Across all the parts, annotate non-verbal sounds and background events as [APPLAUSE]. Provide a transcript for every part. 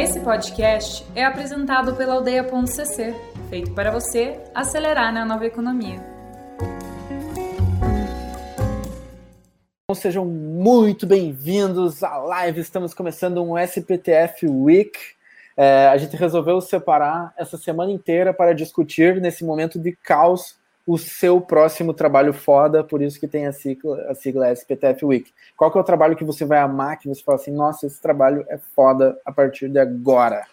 Esse podcast é apresentado pela Aldeia.cc, feito para você acelerar na nova economia. Sejam muito bem-vindos à live. Estamos começando um SPTF Week. É, a gente resolveu separar essa semana inteira para discutir, nesse momento de caos, o seu próximo trabalho foda, por isso que tem a sigla, a sigla SPTF Week. Qual que é o trabalho que você vai amar, que você fala assim, nossa, esse trabalho é foda a partir de agora?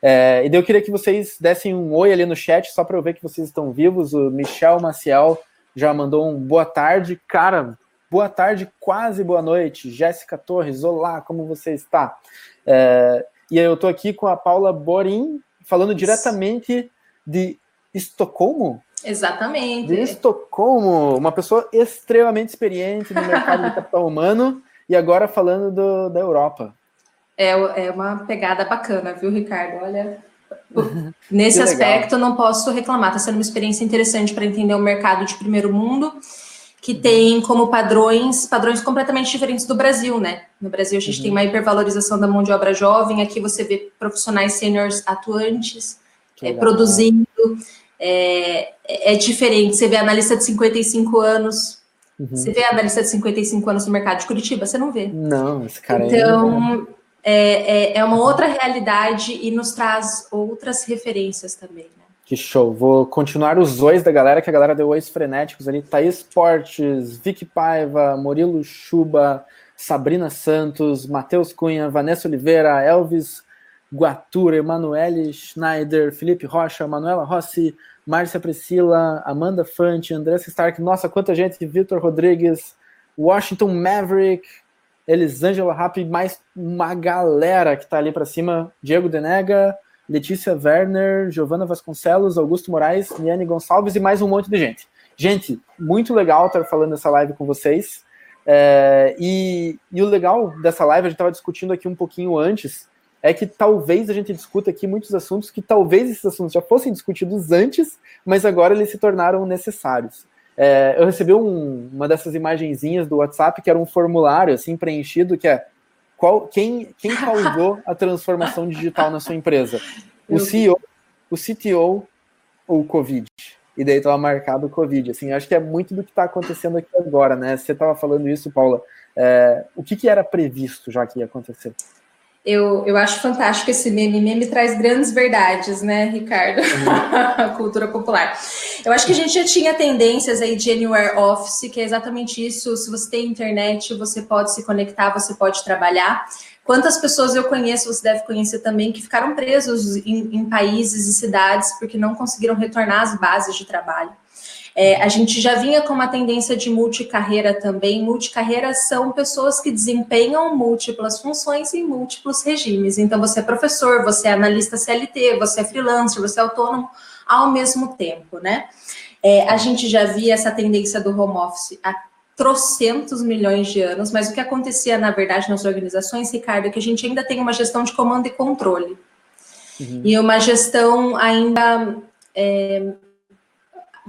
É, e daí eu queria que vocês dessem um oi ali no chat, só para eu ver que vocês estão vivos. O Michel Maciel já mandou um boa tarde. Cara, boa tarde, quase boa noite. Jéssica Torres, olá, como você está? É, e eu estou aqui com a Paula Borim, falando diretamente de Estocolmo, Exatamente. De Estocolmo, uma pessoa extremamente experiente no mercado de capital humano e agora falando do, da Europa. É, é uma pegada bacana, viu, Ricardo? Olha, [LAUGHS] nesse aspecto não posso reclamar, está sendo uma experiência interessante para entender o mercado de primeiro mundo, que tem como padrões, padrões completamente diferentes do Brasil, né? No Brasil a gente uhum. tem uma hipervalorização da mão de obra jovem, aqui você vê profissionais seniors atuantes, é, produzindo é, é diferente. Você vê analista de 55 anos. Uhum. Você vê analista de 55 anos no mercado de Curitiba? Você não vê. Não, esse cara Então, é, é, é uma outra realidade e nos traz outras referências também. Né? Que show. Vou continuar os dois da galera, que a galera deu ois frenéticos ali. Thaís Portes, Vicky Paiva, Murilo Chuba, Sabrina Santos, Matheus Cunha, Vanessa Oliveira, Elvis Guatura, Emanuele Schneider, Felipe Rocha, Manuela Rossi, Márcia Priscila, Amanda Fante, Andressa Stark, nossa, quanta gente, Vitor Rodrigues, Washington Maverick, Elisângela Rapp, mais uma galera que tá ali para cima, Diego Denega, Letícia Werner, Giovana Vasconcelos, Augusto Moraes, Niane Gonçalves e mais um monte de gente. Gente, muito legal estar falando essa live com vocês. É, e, e, o legal dessa live, a gente estava discutindo aqui um pouquinho antes, é que talvez a gente discuta aqui muitos assuntos que talvez esses assuntos já fossem discutidos antes, mas agora eles se tornaram necessários. É, eu recebi um, uma dessas imagenzinhas do WhatsApp que era um formulário assim preenchido que é qual, quem, quem causou a transformação digital na sua empresa? O CEO, o CTO ou o Covid? E daí estava marcado o Covid. Assim, acho que é muito do que está acontecendo aqui agora, né? Você estava falando isso, Paula. É, o que, que era previsto já que ia acontecer? Eu, eu acho fantástico esse meme. Meme traz grandes verdades, né, Ricardo? Uhum. [LAUGHS] Cultura popular. Eu acho que a gente já tinha tendências aí de Anywhere Office, que é exatamente isso. Se você tem internet, você pode se conectar, você pode trabalhar. Quantas pessoas eu conheço, você deve conhecer também, que ficaram presos em, em países e cidades porque não conseguiram retornar às bases de trabalho. É, a gente já vinha com uma tendência de multicarreira também. Multicarreira são pessoas que desempenham múltiplas funções em múltiplos regimes. Então, você é professor, você é analista CLT, você é freelancer, você é autônomo ao mesmo tempo, né? É, a gente já via essa tendência do home office há trocentos milhões de anos, mas o que acontecia, na verdade, nas organizações, Ricardo, é que a gente ainda tem uma gestão de comando e controle. Uhum. E uma gestão ainda é,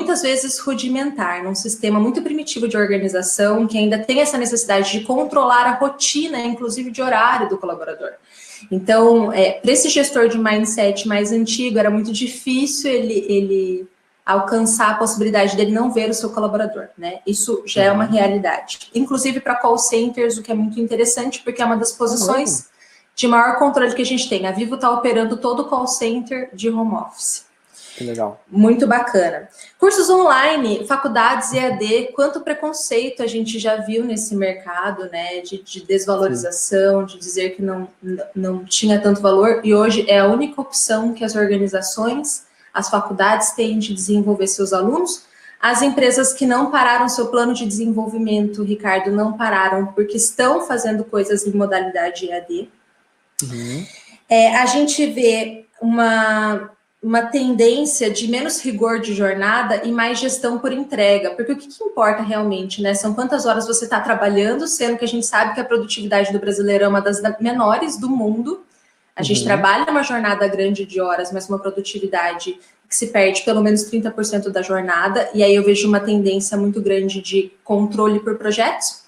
muitas vezes rudimentar, num sistema muito primitivo de organização, que ainda tem essa necessidade de controlar a rotina, inclusive de horário do colaborador. Então, é, para esse gestor de mindset mais antigo, era muito difícil ele, ele alcançar a possibilidade dele não ver o seu colaborador, né? Isso já é uma uhum. realidade. Inclusive para call centers, o que é muito interessante, porque é uma das posições de maior controle que a gente tem. A Vivo está operando todo o call center de home office. Que legal. Muito bacana. Cursos online, faculdades EAD, quanto preconceito a gente já viu nesse mercado, né? De, de desvalorização, Sim. de dizer que não, não tinha tanto valor, e hoje é a única opção que as organizações, as faculdades têm de desenvolver seus alunos. As empresas que não pararam seu plano de desenvolvimento, Ricardo, não pararam porque estão fazendo coisas em modalidade EAD. Uhum. É, a gente vê uma uma tendência de menos rigor de jornada e mais gestão por entrega, porque o que, que importa realmente, né? São quantas horas você está trabalhando, sendo que a gente sabe que a produtividade do brasileiro é uma das menores do mundo. A uhum. gente trabalha uma jornada grande de horas, mas uma produtividade que se perde pelo menos 30% da jornada, e aí eu vejo uma tendência muito grande de controle por projetos.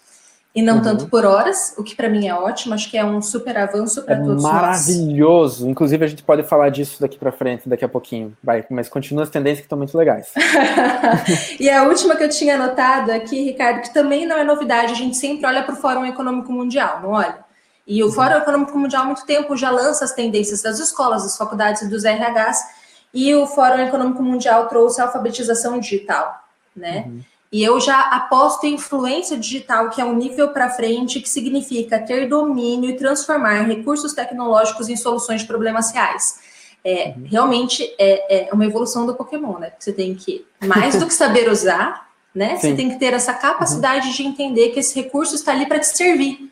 E não uhum. tanto por horas, o que para mim é ótimo, acho que é um super avanço para é todos maravilhoso. Nós. Inclusive a gente pode falar disso daqui para frente, daqui a pouquinho. Vai, mas continua as tendências que estão muito legais. [LAUGHS] e a última que eu tinha anotado aqui, Ricardo, que também não é novidade, a gente sempre olha para o Fórum Econômico Mundial, não olha? E o uhum. Fórum Econômico Mundial há muito tempo já lança as tendências das escolas, das faculdades e dos RHs, e o Fórum Econômico Mundial trouxe a alfabetização digital, né? Uhum. E eu já aposto em influência digital, que é um nível para frente, que significa ter domínio e transformar recursos tecnológicos em soluções de problemas reais. É, uhum. Realmente é, é, uma evolução do Pokémon, né? Você tem que, mais do que saber usar, né? Sim. Você tem que ter essa capacidade uhum. de entender que esse recurso está ali para te servir.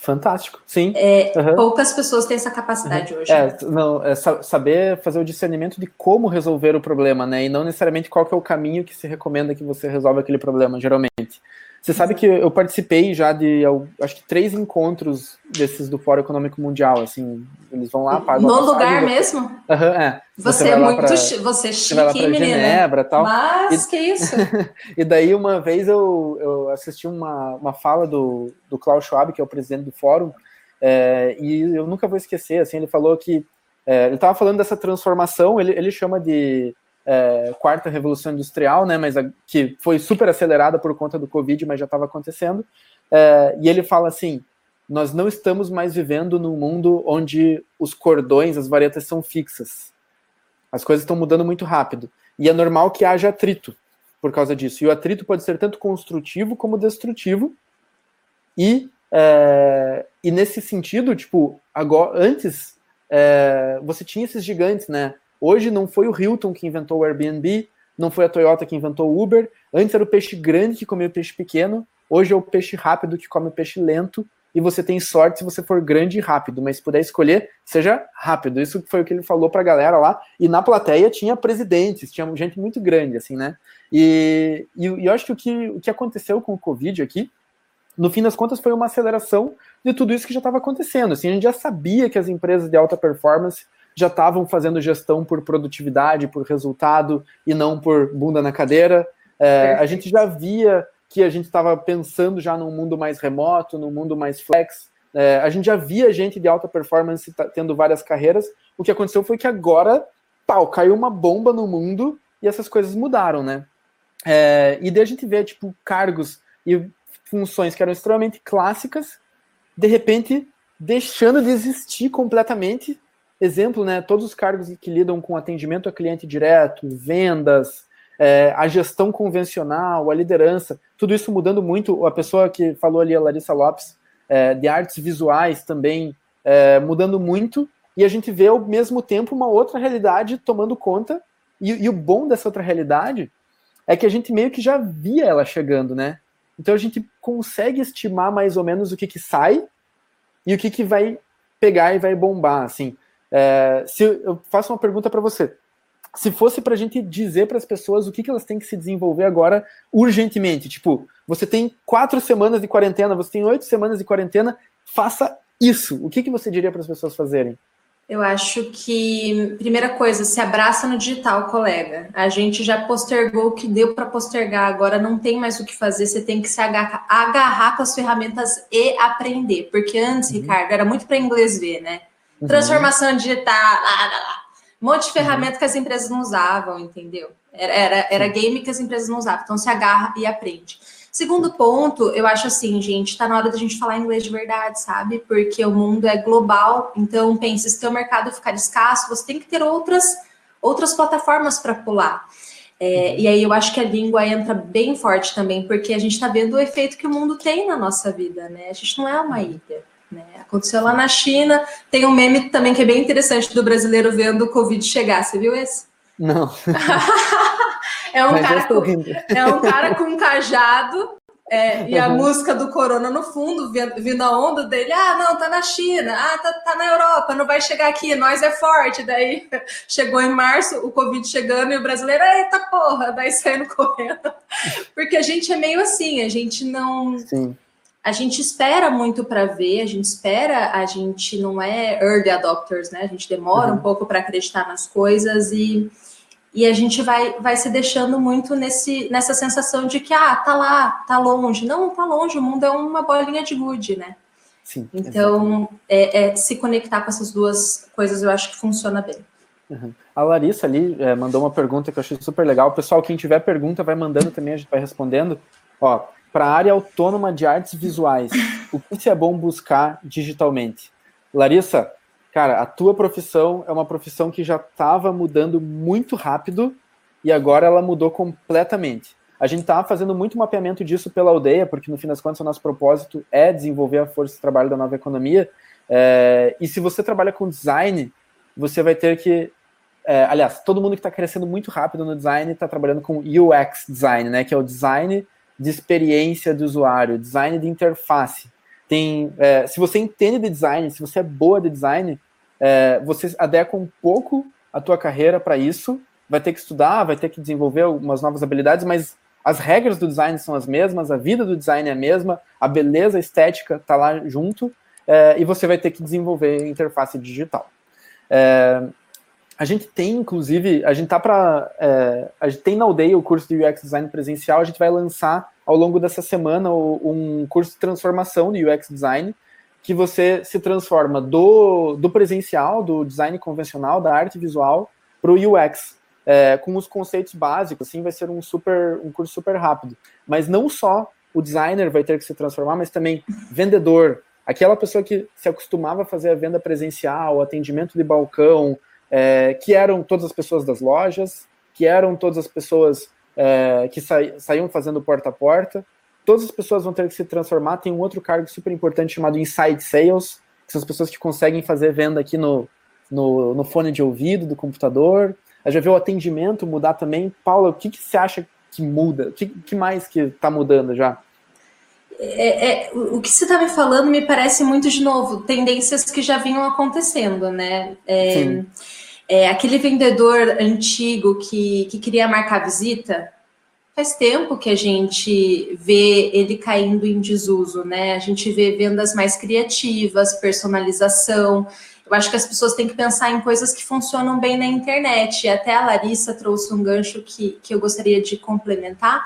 Fantástico, sim. É, uhum. Poucas pessoas têm essa capacidade uhum. hoje. É, não, é saber fazer o discernimento de como resolver o problema, né? E não necessariamente qual é o caminho que se recomenda que você resolva aquele problema, geralmente. Você sabe que eu participei já de, acho que três encontros desses do Fórum Econômico Mundial, assim, eles vão lá, pagam No lugar mesmo? Uhum, é. Você, você é muito, pra, você é chique, você menina. Genebra, tal. Mas, e, que isso? [LAUGHS] e daí, uma vez, eu, eu assisti uma, uma fala do, do Klaus Schwab, que é o presidente do Fórum, é, e eu nunca vou esquecer, assim, ele falou que, é, ele estava falando dessa transformação, ele, ele chama de é, quarta revolução industrial, né, mas a, que foi super acelerada por conta do Covid, mas já estava acontecendo. É, e ele fala assim: nós não estamos mais vivendo num mundo onde os cordões, as varetas são fixas. As coisas estão mudando muito rápido. E é normal que haja atrito por causa disso. E o atrito pode ser tanto construtivo como destrutivo. E, é, e nesse sentido, tipo, agora, antes é, você tinha esses gigantes, né? Hoje não foi o Hilton que inventou o Airbnb, não foi a Toyota que inventou o Uber. Antes era o peixe grande que comia o peixe pequeno. Hoje é o peixe rápido que come o peixe lento. E você tem sorte se você for grande e rápido, mas se puder escolher, seja rápido. Isso foi o que ele falou para a galera lá. E na plateia tinha presidentes, tinha gente muito grande, assim, né? E, e, e eu acho que o, que o que aconteceu com o Covid aqui, no fim das contas, foi uma aceleração de tudo isso que já estava acontecendo. Assim, a gente já sabia que as empresas de alta performance já estavam fazendo gestão por produtividade, por resultado e não por bunda na cadeira. É, a gente já via que a gente estava pensando já num mundo mais remoto, num mundo mais flex. É, a gente já via gente de alta performance tendo várias carreiras. O que aconteceu foi que agora, pau, caiu uma bomba no mundo e essas coisas mudaram, né? É, e daí a gente vê, tipo, cargos e funções que eram extremamente clássicas, de repente deixando de existir completamente exemplo, né, todos os cargos que lidam com atendimento a cliente direto, vendas, é, a gestão convencional, a liderança, tudo isso mudando muito. A pessoa que falou ali, a Larissa Lopes, é, de artes visuais também, é, mudando muito, e a gente vê ao mesmo tempo uma outra realidade tomando conta, e, e o bom dessa outra realidade é que a gente meio que já via ela chegando, né? Então a gente consegue estimar mais ou menos o que, que sai e o que, que vai pegar e vai bombar, assim. É, se eu faço uma pergunta para você, se fosse para a gente dizer para as pessoas o que, que elas têm que se desenvolver agora urgentemente, tipo, você tem quatro semanas de quarentena, você tem oito semanas de quarentena, faça isso. O que, que você diria para as pessoas fazerem? Eu acho que, primeira coisa, se abraça no digital, colega. A gente já postergou o que deu para postergar, agora não tem mais o que fazer, você tem que se agarrar, agarrar com as ferramentas e aprender. Porque antes, uhum. Ricardo, era muito para inglês ver, né? Uhum. Transformação digital, lá, lá, lá. Um monte de ferramenta uhum. que as empresas não usavam, entendeu? Era, era, era game que as empresas não usavam. Então se agarra e aprende. Segundo ponto, eu acho assim, gente, tá na hora da gente falar inglês de verdade, sabe? Porque o mundo é global, então pensa, se teu mercado ficar escasso, você tem que ter outras, outras plataformas para pular. É, e aí eu acho que a língua entra bem forte também, porque a gente está vendo o efeito que o mundo tem na nossa vida, né? A gente não é uma ilha. Né? Aconteceu lá na China. Tem um meme também que é bem interessante do brasileiro vendo o Covid chegar. Você viu esse? Não. [LAUGHS] é, um cara com, é um cara com um cajado é, e a uhum. música do Corona no fundo, vindo a onda dele, ah, não, tá na China, ah, tá, tá, na Europa, não vai chegar aqui, nós é forte. Daí [LAUGHS] chegou em março, o Covid chegando e o brasileiro, eita porra, daí saindo correndo. [LAUGHS] Porque a gente é meio assim, a gente não. Sim a gente espera muito para ver, a gente espera, a gente não é early adopters, né? A gente demora uhum. um pouco para acreditar nas coisas e e a gente vai, vai se deixando muito nesse, nessa sensação de que, ah, tá lá, tá longe. Não, tá longe, o mundo é uma bolinha de gude, né? Sim. Então, é, é, se conectar com essas duas coisas, eu acho que funciona bem. Uhum. A Larissa ali é, mandou uma pergunta que eu achei super legal. Pessoal, quem tiver pergunta, vai mandando também, a gente vai respondendo. Ó, para a área autônoma de artes visuais, o que é bom buscar digitalmente? Larissa, cara, a tua profissão é uma profissão que já estava mudando muito rápido e agora ela mudou completamente. A gente está fazendo muito mapeamento disso pela aldeia, porque no fim das contas o nosso propósito é desenvolver a força de trabalho da nova economia. É, e se você trabalha com design, você vai ter que. É, aliás, todo mundo que está crescendo muito rápido no design está trabalhando com UX design, né? Que é o design de experiência do usuário, design de interface tem, é, se você entende de design, se você é boa de design, é, você adequa um pouco a tua carreira para isso, vai ter que estudar, vai ter que desenvolver umas novas habilidades, mas as regras do design são as mesmas, a vida do design é a mesma, a beleza a estética está lá junto, é, e você vai ter que desenvolver interface digital. É, a gente tem, inclusive, a gente tá para, é, a gente tem na aldeia o curso de UX Design presencial, a gente vai lançar ao longo dessa semana um curso de transformação de UX Design, que você se transforma do, do presencial, do design convencional, da arte visual, para o UX, é, com os conceitos básicos, assim, vai ser um super um curso super rápido. Mas não só o designer vai ter que se transformar, mas também vendedor, aquela pessoa que se acostumava a fazer a venda presencial, atendimento de balcão, é, que eram todas as pessoas das lojas, que eram todas as pessoas é, que sa saíam fazendo porta a porta. Todas as pessoas vão ter que se transformar. Tem um outro cargo super importante chamado Inside Sales, que são as pessoas que conseguem fazer venda aqui no, no, no fone de ouvido do computador. A gente viu o atendimento mudar também. Paula, o que, que você acha que muda? O que, que mais que está mudando já? É, é, o que você está me falando me parece muito, de novo, tendências que já vinham acontecendo, né? É, é, aquele vendedor antigo que, que queria marcar visita, faz tempo que a gente vê ele caindo em desuso, né? A gente vê vendas mais criativas, personalização. Eu acho que as pessoas têm que pensar em coisas que funcionam bem na internet. Até a Larissa trouxe um gancho que, que eu gostaria de complementar.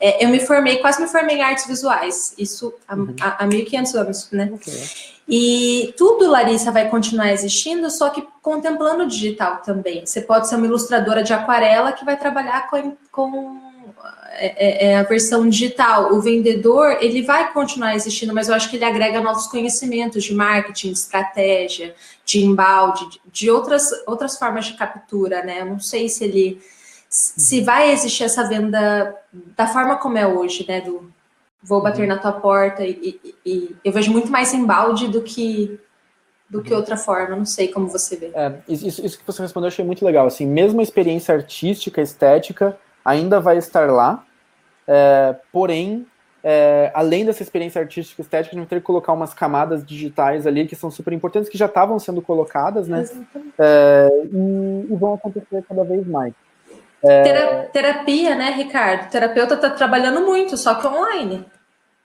É, eu me formei, quase me formei em artes visuais, isso há, uhum. há, há 1.500 anos, né? Okay. E tudo, Larissa, vai continuar existindo, só que contemplando o digital também. Você pode ser uma ilustradora de aquarela que vai trabalhar com, com é, é, é, a versão digital. O vendedor, ele vai continuar existindo, mas eu acho que ele agrega novos conhecimentos de marketing, de estratégia, de embalde, de, de outras, outras formas de captura, né? Eu não sei se ele se vai existir essa venda da forma como é hoje, né? Do, vou bater uhum. na tua porta e, e, e, eu vejo muito mais embalde do que do que outra forma, não sei como você vê. É, isso, isso que você respondeu eu achei muito legal, assim, mesmo a experiência artística, estética, ainda vai estar lá, é, porém, é, além dessa experiência artística e estética, a gente vai ter que colocar umas camadas digitais ali que são super importantes, que já estavam sendo colocadas, né, é, e, e vão acontecer cada vez mais. É... Terapia, né, Ricardo? O terapeuta está trabalhando muito, só que online.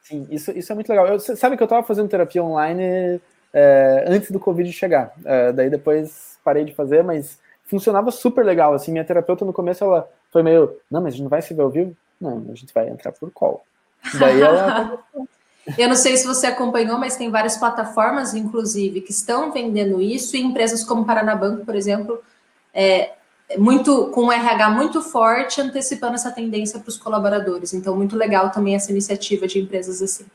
Sim, isso, isso é muito legal. Eu, sabe que eu estava fazendo terapia online é, antes do Covid chegar. É, daí depois parei de fazer, mas funcionava super legal. Assim, minha terapeuta no começo ela foi meio, não, mas a gente não vai se ver ao vivo? Não, a gente vai entrar por call. Daí ela. [LAUGHS] Eu não sei se você acompanhou, mas tem várias plataformas, inclusive, que estão vendendo isso, e empresas como Paranabanco, por exemplo, é, muito com um RH muito forte, antecipando essa tendência para os colaboradores. Então, muito legal também essa iniciativa de empresas assim.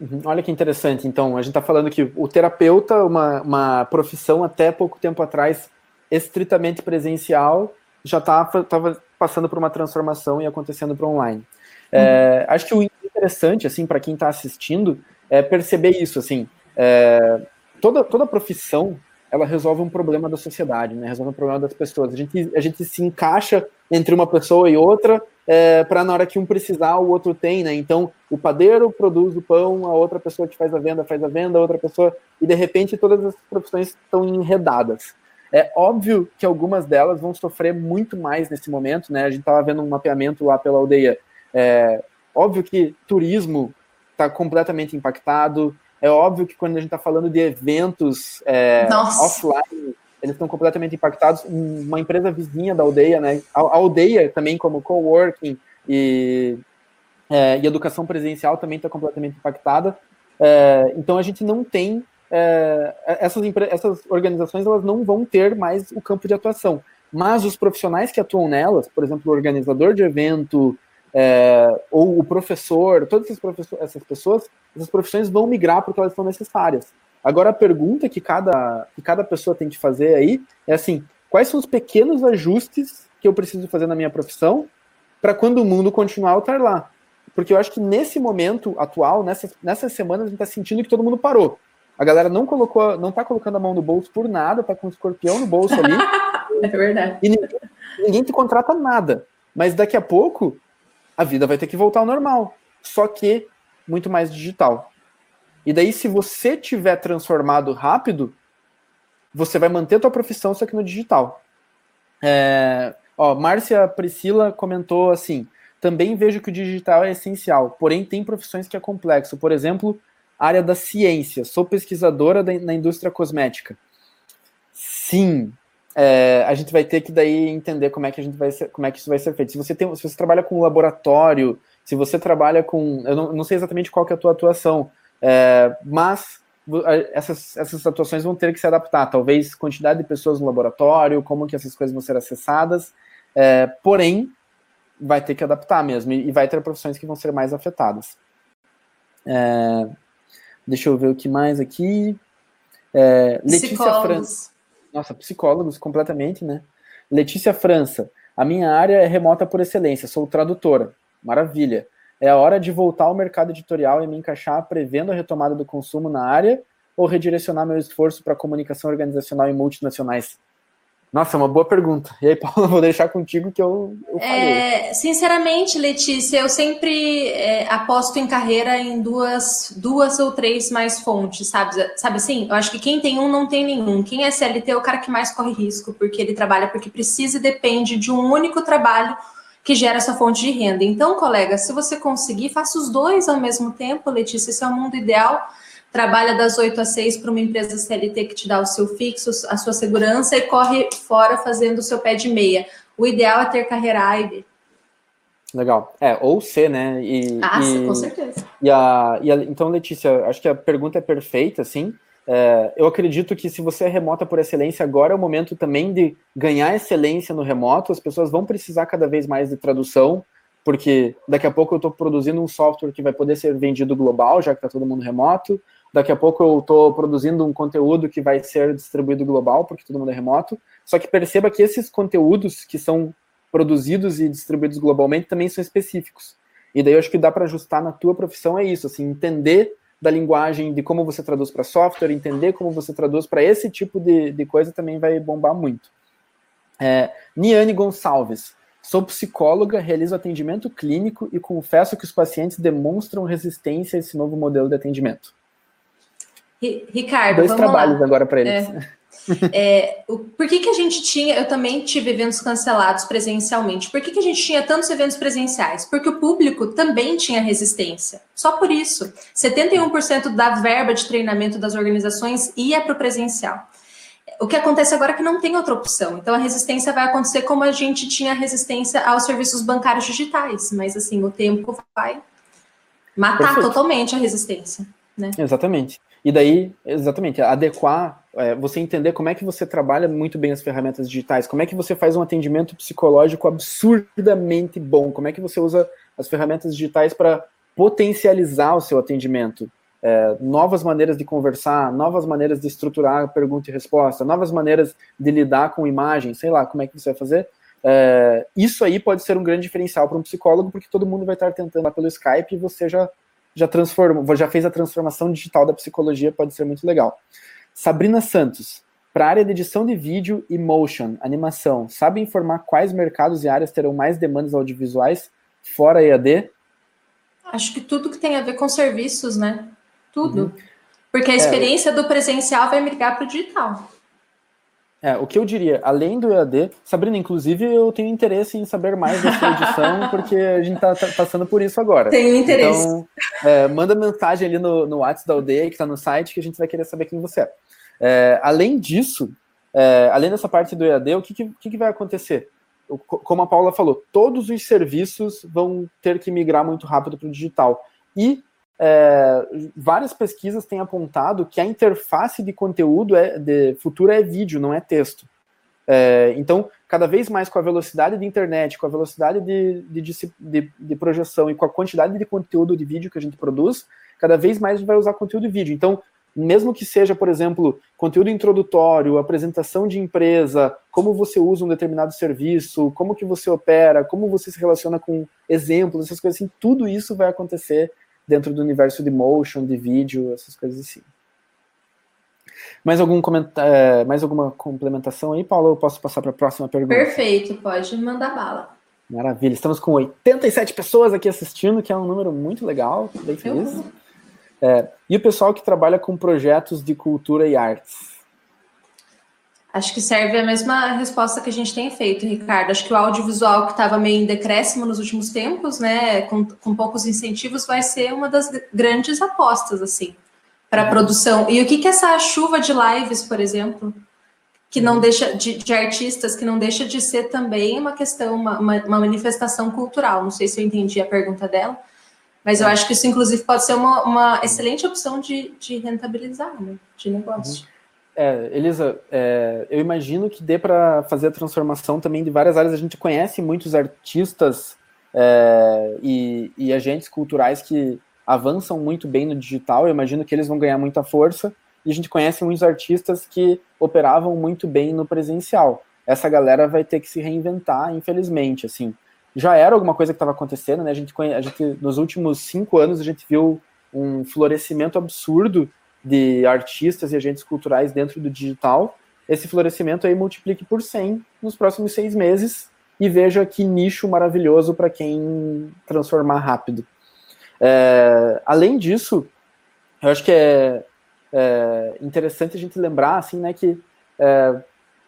Uhum. Olha que interessante. Então, a gente está falando que o terapeuta, uma, uma profissão até pouco tempo atrás estritamente presencial, já estava passando por uma transformação e acontecendo para online. É, uhum. É, acho que o interessante, assim, para quem está assistindo, é perceber isso, assim, é, toda, toda profissão ela resolve um problema da sociedade, né? Resolve um problema das pessoas. A gente, a gente se encaixa entre uma pessoa e outra é, para na hora que um precisar, o outro tem, né? Então, o padeiro produz o pão, a outra pessoa que faz a venda faz a venda, a outra pessoa... E, de repente, todas as profissões estão enredadas. É óbvio que algumas delas vão sofrer muito mais nesse momento, né? A gente estava vendo um mapeamento lá pela aldeia. É, óbvio que turismo está completamente impactado, é óbvio que quando a gente está falando de eventos é, offline, eles estão completamente impactados. Uma empresa vizinha da aldeia, né? A, aldeia também, como coworking e, é, e educação presencial, também está completamente impactada. É, então a gente não tem é, essas, essas organizações elas não vão ter mais o campo de atuação. Mas os profissionais que atuam nelas, por exemplo, o organizador de evento, é, ou o professor, todas essas, essas pessoas, essas profissões vão migrar porque elas são necessárias. Agora, a pergunta que cada, que cada pessoa tem que fazer aí é assim: quais são os pequenos ajustes que eu preciso fazer na minha profissão para quando o mundo continuar a estar lá? Porque eu acho que nesse momento atual, nessas, nessas semanas, a gente está sentindo que todo mundo parou. A galera não colocou, não tá colocando a mão no bolso por nada, tá com um escorpião no bolso ali. [LAUGHS] é verdade. E ninguém, ninguém te contrata nada. Mas daqui a pouco, a vida vai ter que voltar ao normal. Só que muito mais digital. E daí, se você tiver transformado rápido, você vai manter a tua profissão, só que no digital. É, ó, Márcia Priscila comentou assim: também vejo que o digital é essencial, porém tem profissões que é complexo. Por exemplo, área da ciência. Sou pesquisadora da, na indústria cosmética. Sim, é, a gente vai ter que daí entender como é que a gente vai ser, como é que isso vai ser feito. Se você tem, se você trabalha com laboratório, se você trabalha com, eu não, não sei exatamente qual que é a tua atuação, é, mas essas, essas atuações vão ter que se adaptar, talvez quantidade de pessoas no laboratório, como que essas coisas vão ser acessadas, é, porém, vai ter que adaptar mesmo, e, e, vai ter profissões que vão ser mais afetadas. É, deixa eu ver o que mais aqui. É, Letícia França. Nossa, psicólogos completamente, né? Letícia França. A minha área é remota por excelência, sou tradutora. Maravilha. É a hora de voltar ao mercado editorial e me encaixar prevendo a retomada do consumo na área ou redirecionar meu esforço para comunicação organizacional e multinacionais? Nossa, é uma boa pergunta. E aí, [LAUGHS] Paula, vou deixar contigo que eu, eu é, sinceramente, Letícia, eu sempre é, aposto em carreira em duas, duas ou três mais fontes, sabe? Sabe assim? Eu acho que quem tem um não tem nenhum. Quem é CLT é o cara que mais corre risco, porque ele trabalha porque precisa e depende de um único trabalho que gera essa fonte de renda. Então, colega, se você conseguir, faça os dois ao mesmo tempo, Letícia, esse é o mundo ideal. Trabalha das 8 às 6 para uma empresa CLT que te dá o seu fixo, a sua segurança e corre fora fazendo o seu pé de meia. O ideal é ter carreira A e B. Legal. É, ou C, né? E, ah, e, com certeza. E a, e a, então, Letícia, acho que a pergunta é perfeita, assim. É, eu acredito que se você é remota por excelência, agora é o momento também de ganhar excelência no remoto. As pessoas vão precisar cada vez mais de tradução, porque daqui a pouco eu estou produzindo um software que vai poder ser vendido global, já que está todo mundo remoto. Daqui a pouco eu estou produzindo um conteúdo que vai ser distribuído global, porque todo mundo é remoto. Só que perceba que esses conteúdos que são produzidos e distribuídos globalmente também são específicos. E daí eu acho que dá para ajustar na tua profissão é isso, assim, entender da linguagem, de como você traduz para software, entender como você traduz para esse tipo de, de coisa também vai bombar muito. É, Niane Gonçalves. Sou psicóloga, realizo atendimento clínico e confesso que os pacientes demonstram resistência a esse novo modelo de atendimento. Ricardo, dois trabalhos lá. agora para eles. É. É, o, por que, que a gente tinha, eu também tive eventos cancelados presencialmente. Por que, que a gente tinha tantos eventos presenciais? Porque o público também tinha resistência. Só por isso. 71% da verba de treinamento das organizações ia para o presencial. O que acontece agora é que não tem outra opção. Então a resistência vai acontecer como a gente tinha resistência aos serviços bancários digitais. Mas assim, o tempo vai matar Perfeito. totalmente a resistência. Né? Exatamente. E daí, exatamente, adequar, é, você entender como é que você trabalha muito bem as ferramentas digitais, como é que você faz um atendimento psicológico absurdamente bom, como é que você usa as ferramentas digitais para potencializar o seu atendimento. É, novas maneiras de conversar, novas maneiras de estruturar pergunta e resposta, novas maneiras de lidar com imagem, sei lá, como é que você vai fazer. É, isso aí pode ser um grande diferencial para um psicólogo, porque todo mundo vai estar tentando lá pelo Skype e você já já transformou, já fez a transformação digital da psicologia, pode ser muito legal. Sabrina Santos, para a área de edição de vídeo e motion, animação, sabe informar quais mercados e áreas terão mais demandas audiovisuais fora EAD? Acho que tudo que tem a ver com serviços, né? Tudo. Uhum. Porque a é, experiência é, do presencial vai migrar para o digital. É, o que eu diria, além do EAD, Sabrina, inclusive eu tenho interesse em saber mais da sua edição, [LAUGHS] porque a gente está tá passando por isso agora. Tenho interesse. Então, é, manda mensagem ali no, no WhatsApp da aldeia, que está no site, que a gente vai querer saber quem você é. é além disso, é, além dessa parte do EAD, o que, que, que vai acontecer? Como a Paula falou, todos os serviços vão ter que migrar muito rápido para o digital. E é, várias pesquisas têm apontado que a interface de conteúdo é, de futura é vídeo, não é texto. É, então, cada vez mais com a velocidade de internet, com a velocidade de, de, de, de, projeção e com a quantidade de conteúdo de vídeo que a gente produz, cada vez mais a gente vai usar conteúdo de vídeo. Então, mesmo que seja, por exemplo, conteúdo introdutório, apresentação de empresa, como você usa um determinado serviço, como que você opera, como você se relaciona com exemplos, essas coisas assim, tudo isso vai acontecer dentro do universo de motion, de vídeo, essas coisas assim. Mais, algum é, mais alguma complementação aí, Paulo? Eu posso passar para a próxima pergunta? Perfeito, pode mandar bala. Maravilha. Estamos com 87 pessoas aqui assistindo, que é um número muito legal, bem feliz. É, e o pessoal que trabalha com projetos de cultura e artes? Acho que serve a mesma resposta que a gente tem feito, Ricardo. Acho que o audiovisual que estava meio em decréscimo nos últimos tempos, né, com, com poucos incentivos, vai ser uma das grandes apostas, assim para a produção. E o que, que essa chuva de lives, por exemplo, que não deixa de, de artistas, que não deixa de ser também uma questão, uma, uma, uma, manifestação cultural. Não sei se eu entendi a pergunta dela, mas eu é. acho que isso, inclusive, pode ser uma, uma excelente opção de, de rentabilizar, né, de negócio. Uhum. É, Elisa, é, eu imagino que dê para fazer a transformação também de várias áreas. A gente conhece muitos artistas é, e, e agentes culturais que avançam muito bem no digital, eu imagino que eles vão ganhar muita força, e a gente conhece muitos artistas que operavam muito bem no presencial. Essa galera vai ter que se reinventar, infelizmente, assim. Já era alguma coisa que estava acontecendo, né? A gente, a gente, nos últimos cinco anos, a gente viu um florescimento absurdo de artistas e agentes culturais dentro do digital. Esse florescimento aí multiplique por 100 nos próximos seis meses e veja que nicho maravilhoso para quem transformar rápido. É, além disso, eu acho que é, é, interessante a gente lembrar assim, né, que é,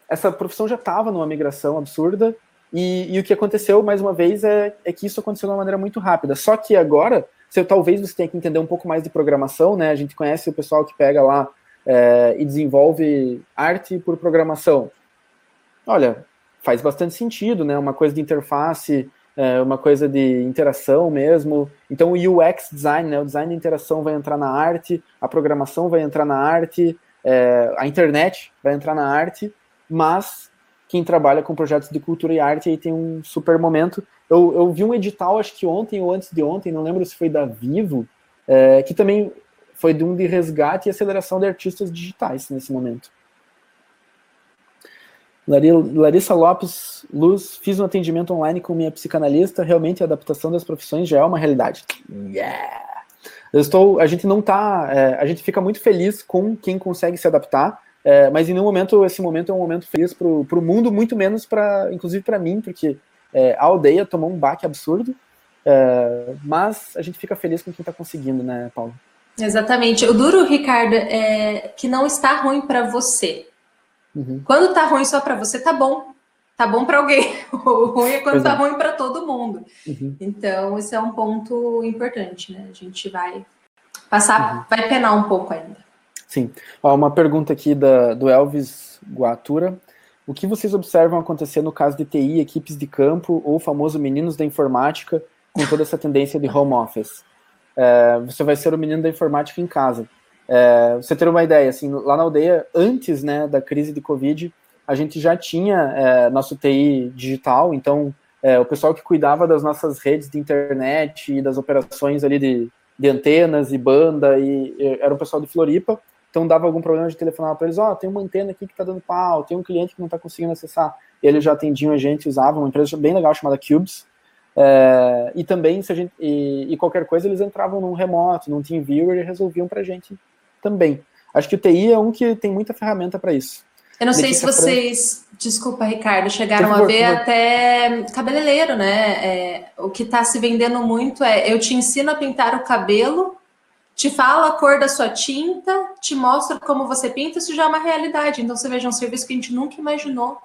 essa profissão já estava numa migração absurda e, e, o que aconteceu, mais uma vez, é, é, que isso aconteceu de uma maneira muito rápida. Só que agora, se, talvez você tenha que entender um pouco mais de programação, né? A gente conhece o pessoal que pega lá é, e desenvolve arte por programação. Olha, faz bastante sentido, né? Uma coisa de interface é uma coisa de interação mesmo. Então, o UX design, né, o design de interação vai entrar na arte, a programação vai entrar na arte, é, a internet vai entrar na arte, mas quem trabalha com projetos de cultura e arte aí tem um super momento. Eu, eu vi um edital, acho que ontem ou antes de ontem, não lembro se foi da Vivo, é, que também foi de um de resgate e aceleração de artistas digitais nesse momento. Larissa Lopes Luz, fiz um atendimento online com minha psicanalista. Realmente a adaptação das profissões já é uma realidade. Yeah! Eu estou, a gente não tá, é, a gente fica muito feliz com quem consegue se adaptar, é, mas em nenhum momento esse momento é um momento feliz para o mundo, muito menos para, inclusive para mim, porque é, a aldeia tomou um baque absurdo. É, mas a gente fica feliz com quem está conseguindo, né, Paulo? Exatamente. O duro, Ricardo, é que não está ruim para você. Uhum. Quando tá ruim só para você, tá bom. Tá bom para alguém. [LAUGHS] O ruim é quando pois tá é. ruim para todo mundo. Uhum. Então, esse é um ponto importante, né? A gente vai passar, uhum. vai penar um pouco ainda. Sim. Ó, uma pergunta aqui da, do Elvis Guatura. O que vocês observam acontecer no caso de TI, equipes de campo ou famoso meninos da informática com toda essa tendência de home office? É, você vai ser o menino da informática em casa. É, você ter uma ideia, assim, lá na aldeia, antes né, da crise de Covid, a gente já tinha é, nosso TI digital, então é, o pessoal que cuidava das nossas redes de internet e das operações ali de, de antenas e banda, e, e, era o pessoal de Floripa, então dava algum problema de telefonar para eles, ó, oh, tem uma antena aqui que está dando pau, tem um cliente que não está conseguindo acessar, e eles já atendiam a gente, usavam uma empresa bem legal chamada Cubes, é, e também, se a gente, e, e, qualquer coisa, eles entravam num remoto, num TeamViewer e resolviam para a gente também. Acho que o TI é um que tem muita ferramenta para isso. Eu não sei se vocês, desculpa, Ricardo, chegaram favor, a ver até cabeleireiro, né? É, o que está se vendendo muito é eu te ensino a pintar o cabelo, te falo a cor da sua tinta, te mostro como você pinta, isso já é uma realidade. Então você veja um serviço que a gente nunca imaginou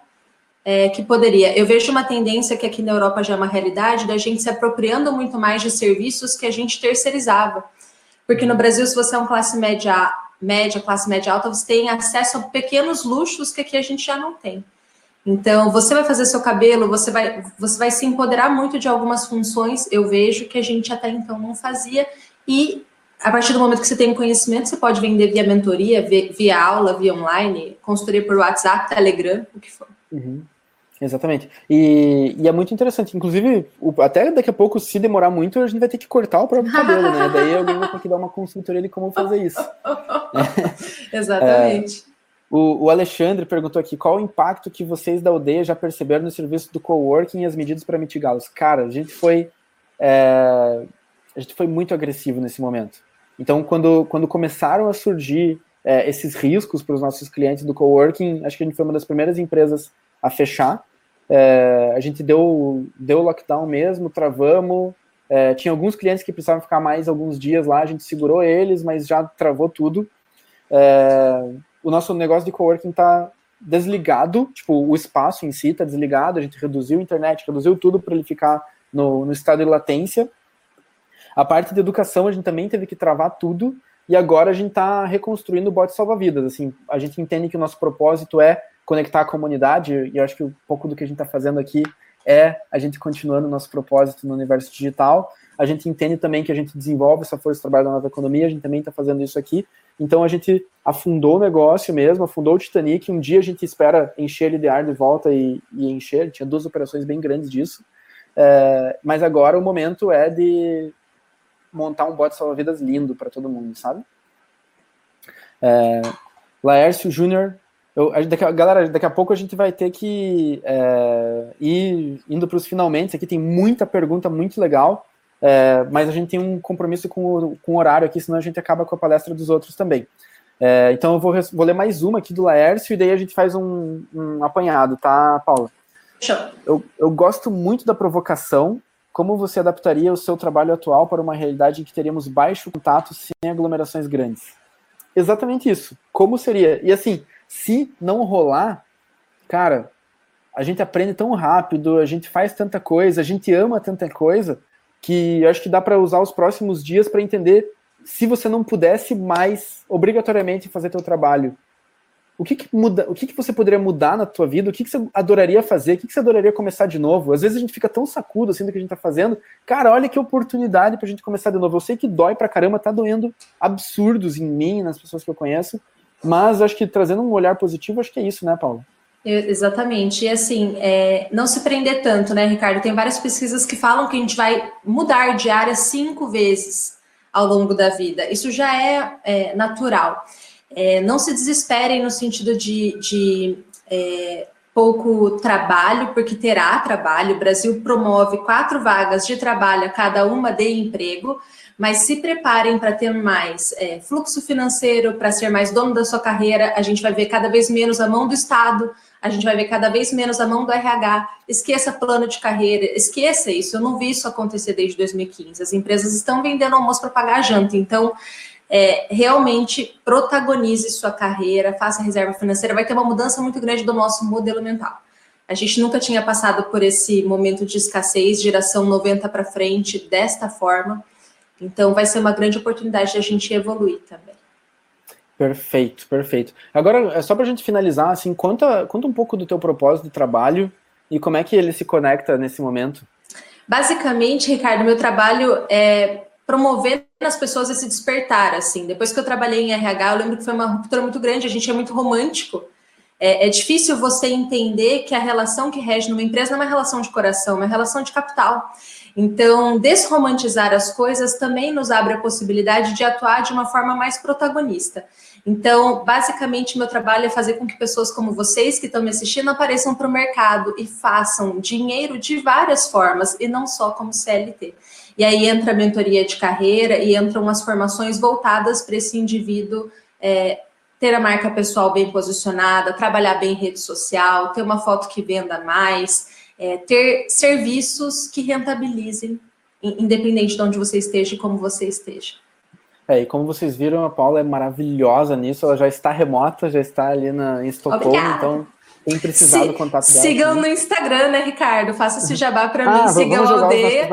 é, que poderia. Eu vejo uma tendência que aqui na Europa já é uma realidade da gente se apropriando muito mais de serviços que a gente terceirizava. Porque no Brasil, se você é um classe média média, classe média alta, você tem acesso a pequenos luxos que aqui a gente já não tem. Então, você vai fazer seu cabelo, você vai, você vai se empoderar muito de algumas funções, eu vejo, que a gente até então não fazia, e a partir do momento que você tem conhecimento, você pode vender via mentoria, via, via aula, via online, consultoria por WhatsApp, Telegram, o que for. Uhum. Exatamente. E, e, é muito interessante. Inclusive, o, até daqui a pouco, se demorar muito, a gente vai ter que cortar o próprio cabelo, né? Daí [LAUGHS] alguém vai ter que dar uma consultoria de como fazer isso. [LAUGHS] Exatamente. É, o, o, Alexandre perguntou aqui qual o impacto que vocês da aldeia já perceberam no serviço do coworking e as medidas para mitigá-los. Cara, a gente foi. É, a gente foi muito agressivo nesse momento. Então, quando, quando começaram a surgir é, esses riscos para os nossos clientes do coworking, acho que a gente foi uma das primeiras empresas a fechar. É, a gente deu, deu lockdown mesmo, travamos. É, tinha alguns clientes que precisavam ficar mais alguns dias lá, a gente segurou eles, mas já travou tudo. É, o nosso negócio de coworking está desligado, tipo, o espaço em si está desligado, a gente reduziu a internet, reduziu tudo para ele ficar no, no estado de latência. A parte de educação a gente também teve que travar tudo, e agora a gente está reconstruindo o bote salva-vidas. Assim, a gente entende que o nosso propósito é conectar a comunidade, e acho que um pouco do que a gente está fazendo aqui é a gente continuando o nosso propósito no universo digital. A gente entende também que a gente desenvolve essa força de trabalho da nova economia, a gente também está fazendo isso aqui. Então a gente afundou o negócio mesmo, afundou o Titanic. Um dia a gente espera encher ele de ar de volta e, e encher. Tinha duas operações bem grandes disso. É, mas agora o momento é de montar um bote salva-vidas lindo para todo mundo, sabe? É, Laércio Júnior galera, daqui a pouco a gente vai ter que é, ir indo para os finalmente. Aqui tem muita pergunta muito legal, é, mas a gente tem um compromisso com o, com o horário aqui, senão a gente acaba com a palestra dos outros também. É, então eu vou, vou ler mais uma aqui do Laércio e daí a gente faz um, um apanhado, tá, Paula? Eu, eu gosto muito da provocação. Como você adaptaria o seu trabalho atual para uma realidade em que teríamos baixo contato sem aglomerações grandes? Exatamente isso. Como seria? E assim, se não rolar, cara, a gente aprende tão rápido, a gente faz tanta coisa, a gente ama tanta coisa, que acho que dá para usar os próximos dias para entender se você não pudesse mais obrigatoriamente fazer teu trabalho. O que, que muda? O que, que você poderia mudar na tua vida? O que, que você adoraria fazer? O que, que você adoraria começar de novo? Às vezes a gente fica tão sacudo assim do que a gente tá fazendo. Cara, olha que oportunidade pra gente começar de novo. Eu sei que dói pra caramba, tá doendo absurdos em mim, nas pessoas que eu conheço. Mas acho que trazendo um olhar positivo, acho que é isso, né, Paulo? Exatamente. E assim, é, não se prender tanto, né, Ricardo? Tem várias pesquisas que falam que a gente vai mudar de área cinco vezes ao longo da vida. Isso já é, é natural. É, não se desesperem no sentido de, de é, pouco trabalho, porque terá trabalho. O Brasil promove quatro vagas de trabalho cada uma de emprego mas se preparem para ter mais é, fluxo financeiro, para ser mais dono da sua carreira. A gente vai ver cada vez menos a mão do Estado, a gente vai ver cada vez menos a mão do RH. Esqueça plano de carreira, esqueça isso. Eu não vi isso acontecer desde 2015. As empresas estão vendendo almoço para pagar a janta, então. É, realmente protagonize sua carreira, faça reserva financeira, vai ter uma mudança muito grande do nosso modelo mental. A gente nunca tinha passado por esse momento de escassez, geração 90 para frente, desta forma. Então, vai ser uma grande oportunidade de a gente evoluir também. Perfeito, perfeito. Agora, é só para a gente finalizar, assim, conta, conta um pouco do teu propósito de trabalho e como é que ele se conecta nesse momento. Basicamente, Ricardo, meu trabalho é promover nas pessoas esse despertar, assim. Depois que eu trabalhei em RH, eu lembro que foi uma ruptura muito grande, a gente é muito romântico. É, é difícil você entender que a relação que rege numa empresa não é uma relação de coração, é uma relação de capital. Então, desromantizar as coisas também nos abre a possibilidade de atuar de uma forma mais protagonista. Então, basicamente, meu trabalho é fazer com que pessoas como vocês que estão me assistindo apareçam para o mercado e façam dinheiro de várias formas e não só como CLT. E aí entra a mentoria de carreira e entram as formações voltadas para esse indivíduo é, ter a marca pessoal bem posicionada, trabalhar bem em rede social, ter uma foto que venda mais é, ter serviços que rentabilizem, independente de onde você esteja e como você esteja. É, e como vocês viram, a Paula é maravilhosa nisso, ela já está remota, já está ali na, em Estocolmo, Obrigada. então Quem precisar do contato dela. Sigam no Instagram, né, Ricardo? Faça esse jabá para ah, mim. Sigam o Aldeia.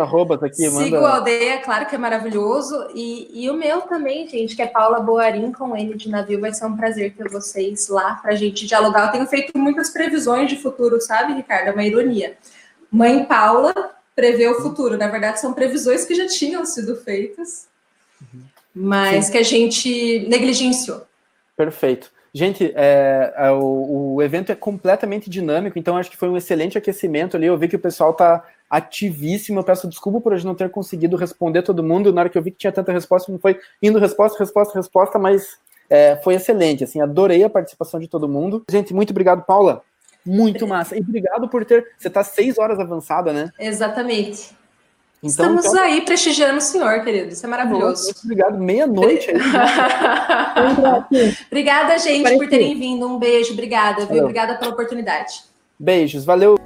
Aqui, Siga o Aldeia, claro que é maravilhoso. E, e o meu também, gente, que é Paula Boarim com N de navio. Vai ser um prazer ter vocês lá para a gente dialogar. Eu tenho feito muitas previsões de futuro, sabe, Ricardo? É uma ironia. Mãe Paula prevê o futuro. Na verdade, são previsões que já tinham sido feitas, mas Sim. que a gente negligenciou. Perfeito. Gente, é, é, o, o, evento é completamente dinâmico, então acho que foi um excelente aquecimento ali. Eu vi que o pessoal está ativíssimo. Eu peço desculpa por gente não ter conseguido responder todo mundo. Na hora que eu vi que tinha tanta resposta, não foi indo resposta, resposta, resposta, mas é, foi excelente. Assim, adorei a participação de todo mundo. Gente, muito obrigado, Paula. Muito massa. E obrigado por ter. Você está seis horas avançada, né? Exatamente. Então, Estamos então... aí prestigiando o senhor, querido. Isso é maravilhoso. Muito obrigado. Meia-noite. [LAUGHS] Obrigada, gente, por terem vindo. Um beijo. Obrigada, viu? Obrigada pela oportunidade. Beijos. Valeu.